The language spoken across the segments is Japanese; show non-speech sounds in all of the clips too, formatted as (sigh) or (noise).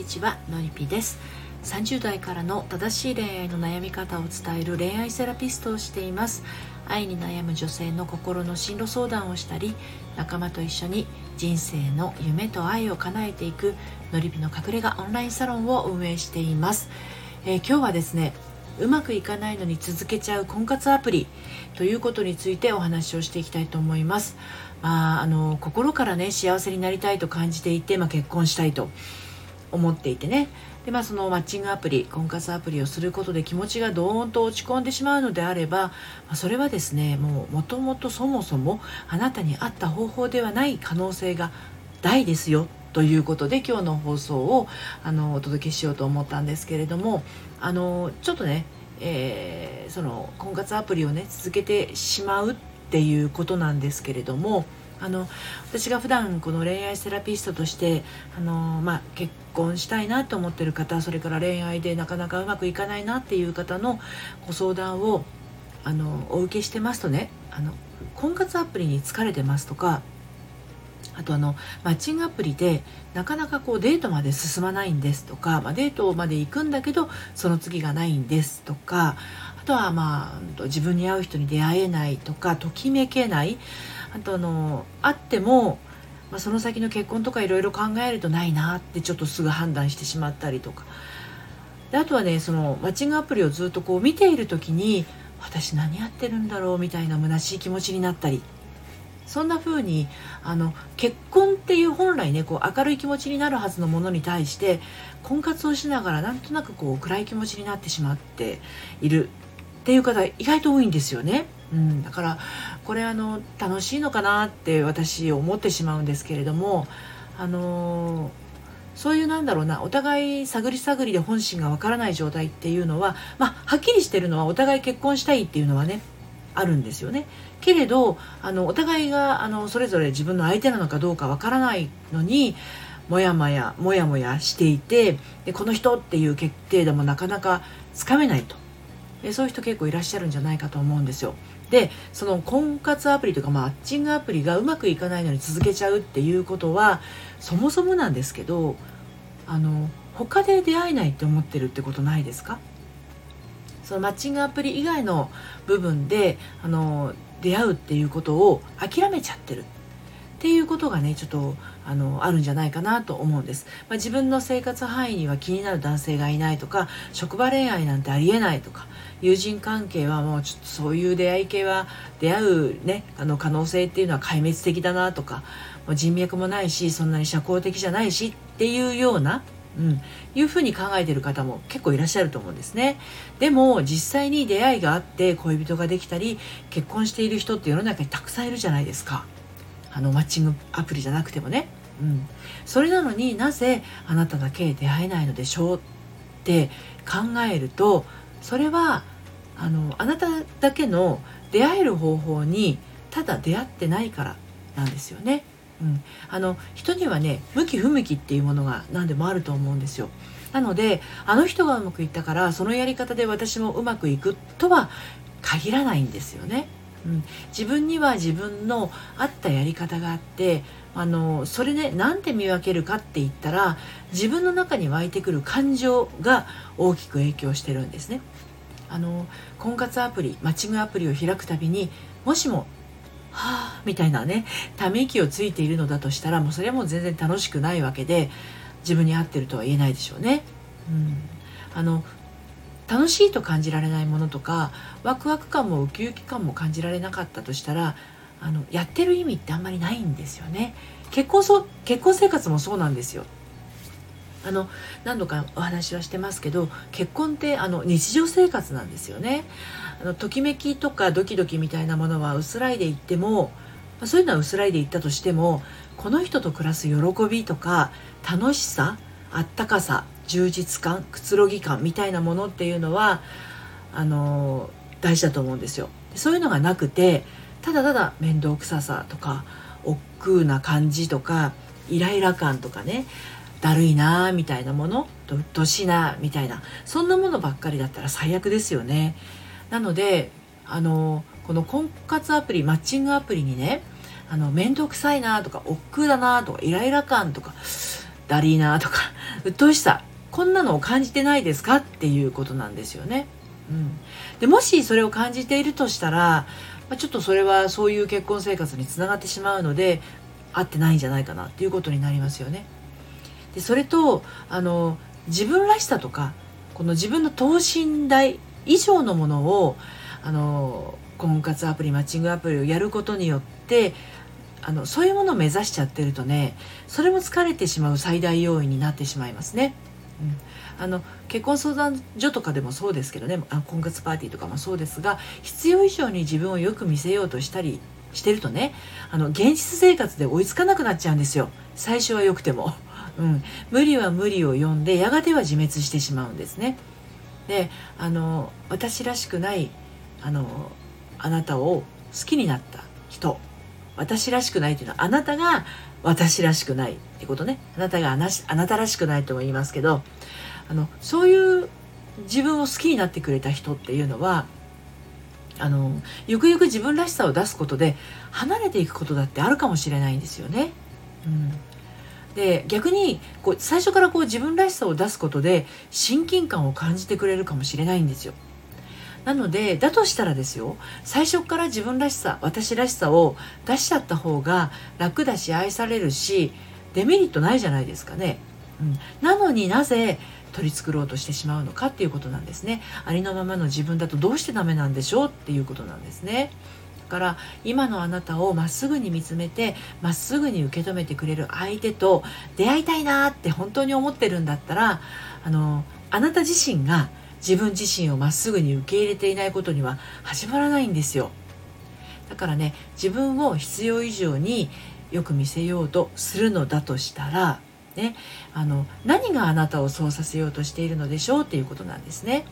にちはのりぴです。30代からの正しい恋愛の悩み方を伝える恋愛セラピストをしています。愛に悩む女性の心の進路相談をしたり仲間と一緒に人生の夢と愛を叶えていくのりぴの隠れ家オンラインサロンを運営しています、えー、今日はですねうまくいかないのに続けちゃう婚活アプリということについてお話をしていきたいと思います。まあ、あの心からね幸せになりたいと感じていて、まあ、結婚したいと。思っていてね。で、まあ、そのマッチングアプリ婚活アプリをすることで気持ちがドーンと落ち込んでしまうのであれば、ま、それはですねもうもともとそもそもあなたに合った方法ではない可能性が大ですよということで今日の放送をあのお届けしようと思ったんですけれどもあのちょっとね、えー、その婚活アプリをね続けてしまうっていうことなんですけれどもあの私が普段この恋愛セラピストとしてあの、まあ、結婚したいなと思ってる方それから恋愛でなかなかうまくいかないなっていう方のご相談をあのお受けしてますとねあの婚活アプリに疲れてますとかあとあのマッチングアプリでなかなかこうデートまで進まないんですとか、まあ、デートまで行くんだけどその次がないんですとかあとはまあ自分に合う人に出会えないとかときめけないあとあの会っても、まあ、その先の結婚とかいろいろ考えるとないなってちょっとすぐ判断してしまったりとかであとはねそのマッチングアプリをずっとこう見ている時に私何やってるんだろうみたいな虚しい気持ちになったりそんな風にあに結婚っていう本来ねこう明るい気持ちになるはずのものに対して婚活をしながらなんとなくこう暗い気持ちになってしまっているっていう方意外と多いんですよね。うん、だからこれあの楽しいのかなって私思ってしまうんですけれどもあのそういうなんだろうなお互い探り探りで本心がわからない状態っていうのは、まあ、はっきりしてるのはお互い結婚したいっていうのはねあるんですよね。けれどあのお互いがあのそれぞれ自分の相手なのかどうかわからないのにもやもやもやもやしていてでこの人っていう決定でもなかなかつかめないとでそういう人結構いらっしゃるんじゃないかと思うんですよ。でその婚活アプリとかマッチングアプリがうまくいかないのに続けちゃうっていうことはそもそもなんですけどあの他で出会えないって思ってるってことないですか？そのマッチングアプリ以外の部分であの出会うっていうことを諦めちゃってる。っていうことがねちょっとあのあるんじゃないかなと思うんです、まあ、自分の生活範囲には気になる男性がいないとか職場恋愛なんてありえないとか友人関係はもうちょっとそういう出会い系は出会うねあの可能性っていうのは壊滅的だなとかもう人脈もないしそんなに社交的じゃないしっていうようなうん、いうふうに考えてる方も結構いらっしゃると思うんですね。でも実際に出会いがあって恋人ができたり結婚している人って世の中にたくさんいるじゃないですか。あのマッチングアプリじゃなくてもね、うん、それなのになぜあなただけ出会えないのでしょうって考えるとそれはあのあなただけの出会える方法にただ出会ってないからなんですよね。うん、あの人にはね向き不向きっていうものが何でもあると思うんですよ。なのであの人がうまくいったからそのやり方で私もうまくいくとは限らないんですよね。うん、自分には自分の合ったやり方があってあのそれで何で見分けるかって言ったら自分の中に湧いてくる感情が大きく影響してるんですね。あの婚活アプリマッチングアプリを開くたびにもしもはあみたいなねため息をついているのだとしたらもうそれはもう全然楽しくないわけで自分に合ってるとは言えないでしょうね。うん、あの楽しいと感じられないものとかワクワク感もウキウキ感も感じられなかったとしたらあのやってる意味ってあんまりないんですよね。結婚そ結婚生活もそうなんですよ。あの何度かお話はしてますけど結婚ってあの日常生活なんですよねあのときめきとかドキドキみたいなものは薄らいでいっても、そういうのは薄らいでいったとしてもこの人と暮らす喜びとか楽しさあったかさ充実感くつろぎ感みたいなものっていうのはあの大事だと思うんですよ。そういうのがなくてただただ面倒くささとか億劫な感じとかイライラ感とかねだるいなーみたいなものどっとしいなみたいなそんなものばっかりだったら最悪ですよね。なのであのこの婚活アプリマッチングアプリにねあの面倒くさいなとか億劫だなとかイライラ感とかだりーなとか (laughs) 鬱陶しさこんなのを感じてないですかっていうことなんですよね。うん、でもしそれを感じているとしたら、まあ、ちょっとそれはそういう結婚生活につながってしまうので合ってないんじゃないかなっていうことになりますよね。でそれとあの自分らしさとかこの自分の等身大以上のものをあの婚活アプリマッチングアプリをやることによってあのそういうものを目指しちゃってるとねそれも疲れてしまう最大要因になってしまいますね。うん、あの結婚相談所とかでもそうですけどねあ婚活パーティーとかもそうですが必要以上に自分をよく見せようとしたりしてるとねあの現実生活で追いつかなくなっちゃうんですよ最初は良くても。(laughs) うん、無理は無理を読んでやがては自滅してしまうんですね。であの私らしくないあのあなたを好きになった人私らしくないというのはあなたが私らしくないってことねあなたがあなたらしくないとも言いますけどあのそういう自分を好きになってくれた人っていうのはあのゆくゆく自分らしさを出すことで離れていくことだってあるかもしれないんですよね。うんで逆にこう最初からこう自分らしさを出すことで親近感を感じてくれるかもしれないんですよ。なのでだとしたらですよ最初から自分らしさ私らしさを出しちゃった方が楽だし愛されるしデメリットないじゃないですかね。うん、なのになぜ取り繕ろうとしてしまうのかっていうことなんですね。ありのままの自分だとどうしてダメなんでしょう？っていうことなんですね。だから今のあなたをまっすぐに見つめてまっすぐに受け止めてくれる相手と出会いたいなって本当に思ってるんだったらあのあなた自身が自分自身をまっすぐに受け入れていないことには始まらないんですよだからね自分を必要以上によく見せようとするのだとしたらねあの何があなたをそうさせようとしているのでしょうっていうことなんですね。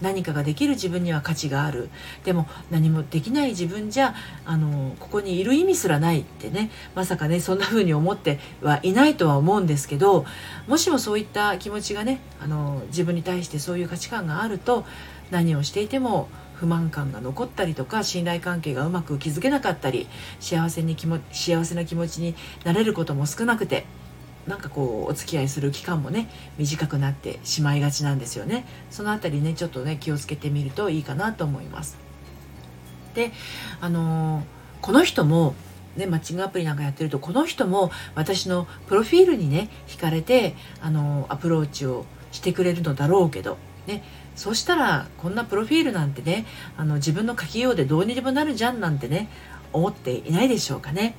何かができる自分には価値がある。でも何もできない自分じゃあのここにいる意味すらないってねまさかねそんな風に思ってはいないとは思うんですけどもしもそういった気持ちがねあの自分に対してそういう価値観があると何をしていても不満感が残ったりとか信頼関係がうまく築けなかったり幸せに気も幸せな気持ちになれることも少なくてなんかこうお付き合いする期間もね短くなってしまいがちなんですよね。その辺りねちょっとね気をつけてみるといいかなと思います。であのー、この人もね、マッチングアプリなんかやってるとこの人も私のプロフィールにね惹かれてあのアプローチをしてくれるのだろうけど、ね、そうしたらこんなプロフィールなんてねあの自分の書きようでどうにでもなるじゃんなんてね思っていないでしょうかね。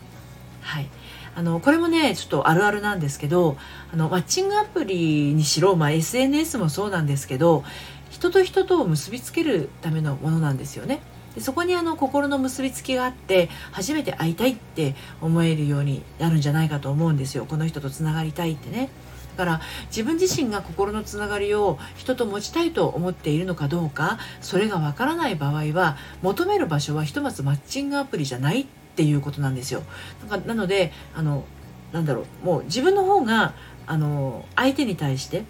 はい。あのこれもねちょっとあるあるなんですけどあのマッチングアプリにしろ、まあ、SNS もそうなんですけど人と人とを結びつけるためのものなんですよね。でそこにあの心の結びつきがあって初めて会いたいって思えるようになるんじゃないかと思うんですよこの人とつながりたいってね。だから自分自身が心のつながりを人と持ちたいと思っているのかどうかそれがわからない場合は求める場所はひとまずマッチングアプリじゃないっていうことなんですよ。ななのであのなんだろうもう自分の方があの相手に対して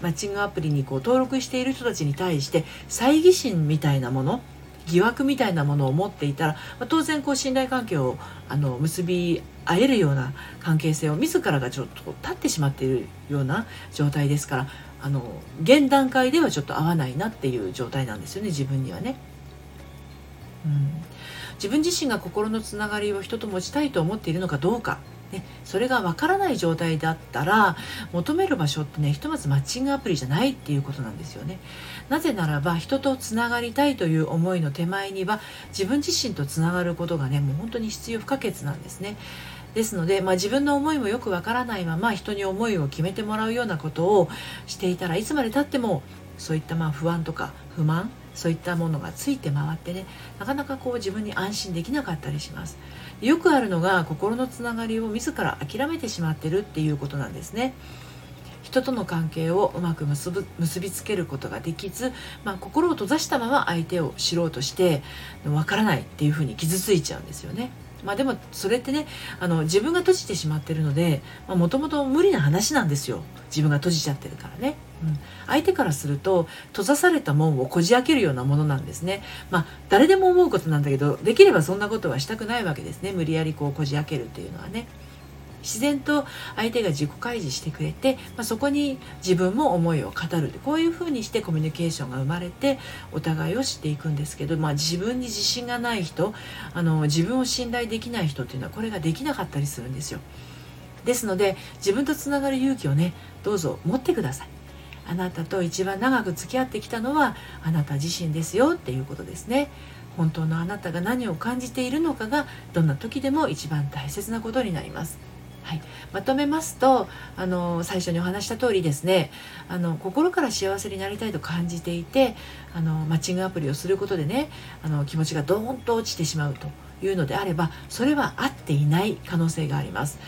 マッチングアプリにこう登録している人たちに対して猜疑心みたいなもの疑惑みたいなものを持っていたら、まあ、当然こう信頼関係をあの結び合えるような関係性を自らがちょっと立ってしまっているような状態ですからあの現段階ではちょっと合わないなっていう状態なんですよね自分にはね。うん自分自身が心のつながりを人と持ちたいと思っているのかどうか、ね、それがわからない状態だったら求める場所ってねひとまずマッチングアプリじゃないっていうことなんですよね。なぜならば人とつながりたいという思いの手前には自分自身とつながることがねもう本当に必要不可欠なんですね。ですので、まあ、自分の思いもよくわからないまま人に思いを決めてもらうようなことをしていたらいつまでたってもそういったまあ不安とか不満そういったものがついて回ってねなかなかこう自分に安心できなかったりします。よくあるのが心のつながりを自ら諦めてしまってるっていうことなんですね。人との関係をうまく結ぶ結びつけることができず、まあ、心を閉ざしたまま相手を知ろうとしてわからないっていうふうに傷ついちゃうんですよね。まあでもそれってねあの自分が閉じてしまってるのでもともと無理な話なんですよ。自分が閉じちゃってるからね。うん、相手からすると閉ざされた門をこじ開けるようなものなんですね。まあ誰でも思うことなんだけどできればそんなことはしたくないわけですね無理やりこうこじ開けるっていうのはね。自然と相手が自己開示してくれて、まあ、そこに自分も思いを語るこういうふうにしてコミュニケーションが生まれてお互いを知っていくんですけど、まあ、自分に自信がない人あの自分を信頼できない人っていうのはこれができなかったりするんですよ。ですので自分とつながる勇気をねどうぞ持ってください。あなたと一番長く付き合ってきたのはあなた自身ですよっていうことですね。本当のあなたが何を感じているのかがどんな時でも一番大切なことになります。はい、まとめますとあの最初にお話した通りですね。あの心から幸せになりたいと感じていてあのマッチングアプリをすることでねあの気持ちがドーンと落ちてしまうというのであればそれは合っていない可能性があります。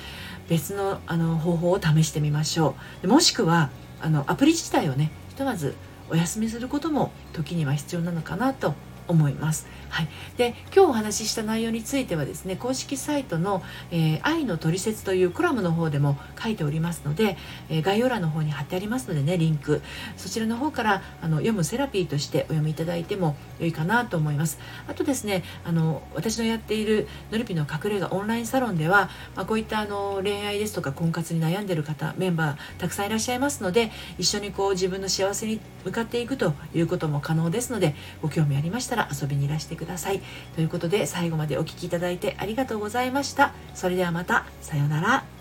別のあの方法を試してみましょう。もしくはあのアプリ自体をねひとまずお休みすることも時には必要なのかなと思います。はい、で今日お話しした内容についてはですね公式サイトの、えー、愛のトリセツ」というコラムの方でも書いておりますので、えー、概要欄の方に貼ってありますのでねリンク。そちらの方からあの読むセラピーとしてお読みいただいても良いかなと思います。あとですねあの私のやっているのりぴの隠れ家オンラインサロンでは、まあ、こういったあの恋愛ですとか婚活に悩んでる方メンバーたくさんいらっしゃいますので一緒にこう自分の幸せに向かっていくということも可能ですのでご興味ありましたしたら遊びにいらしてください。ということで最後までお聴きいただいてありがとうございました。それではまた。さようなら。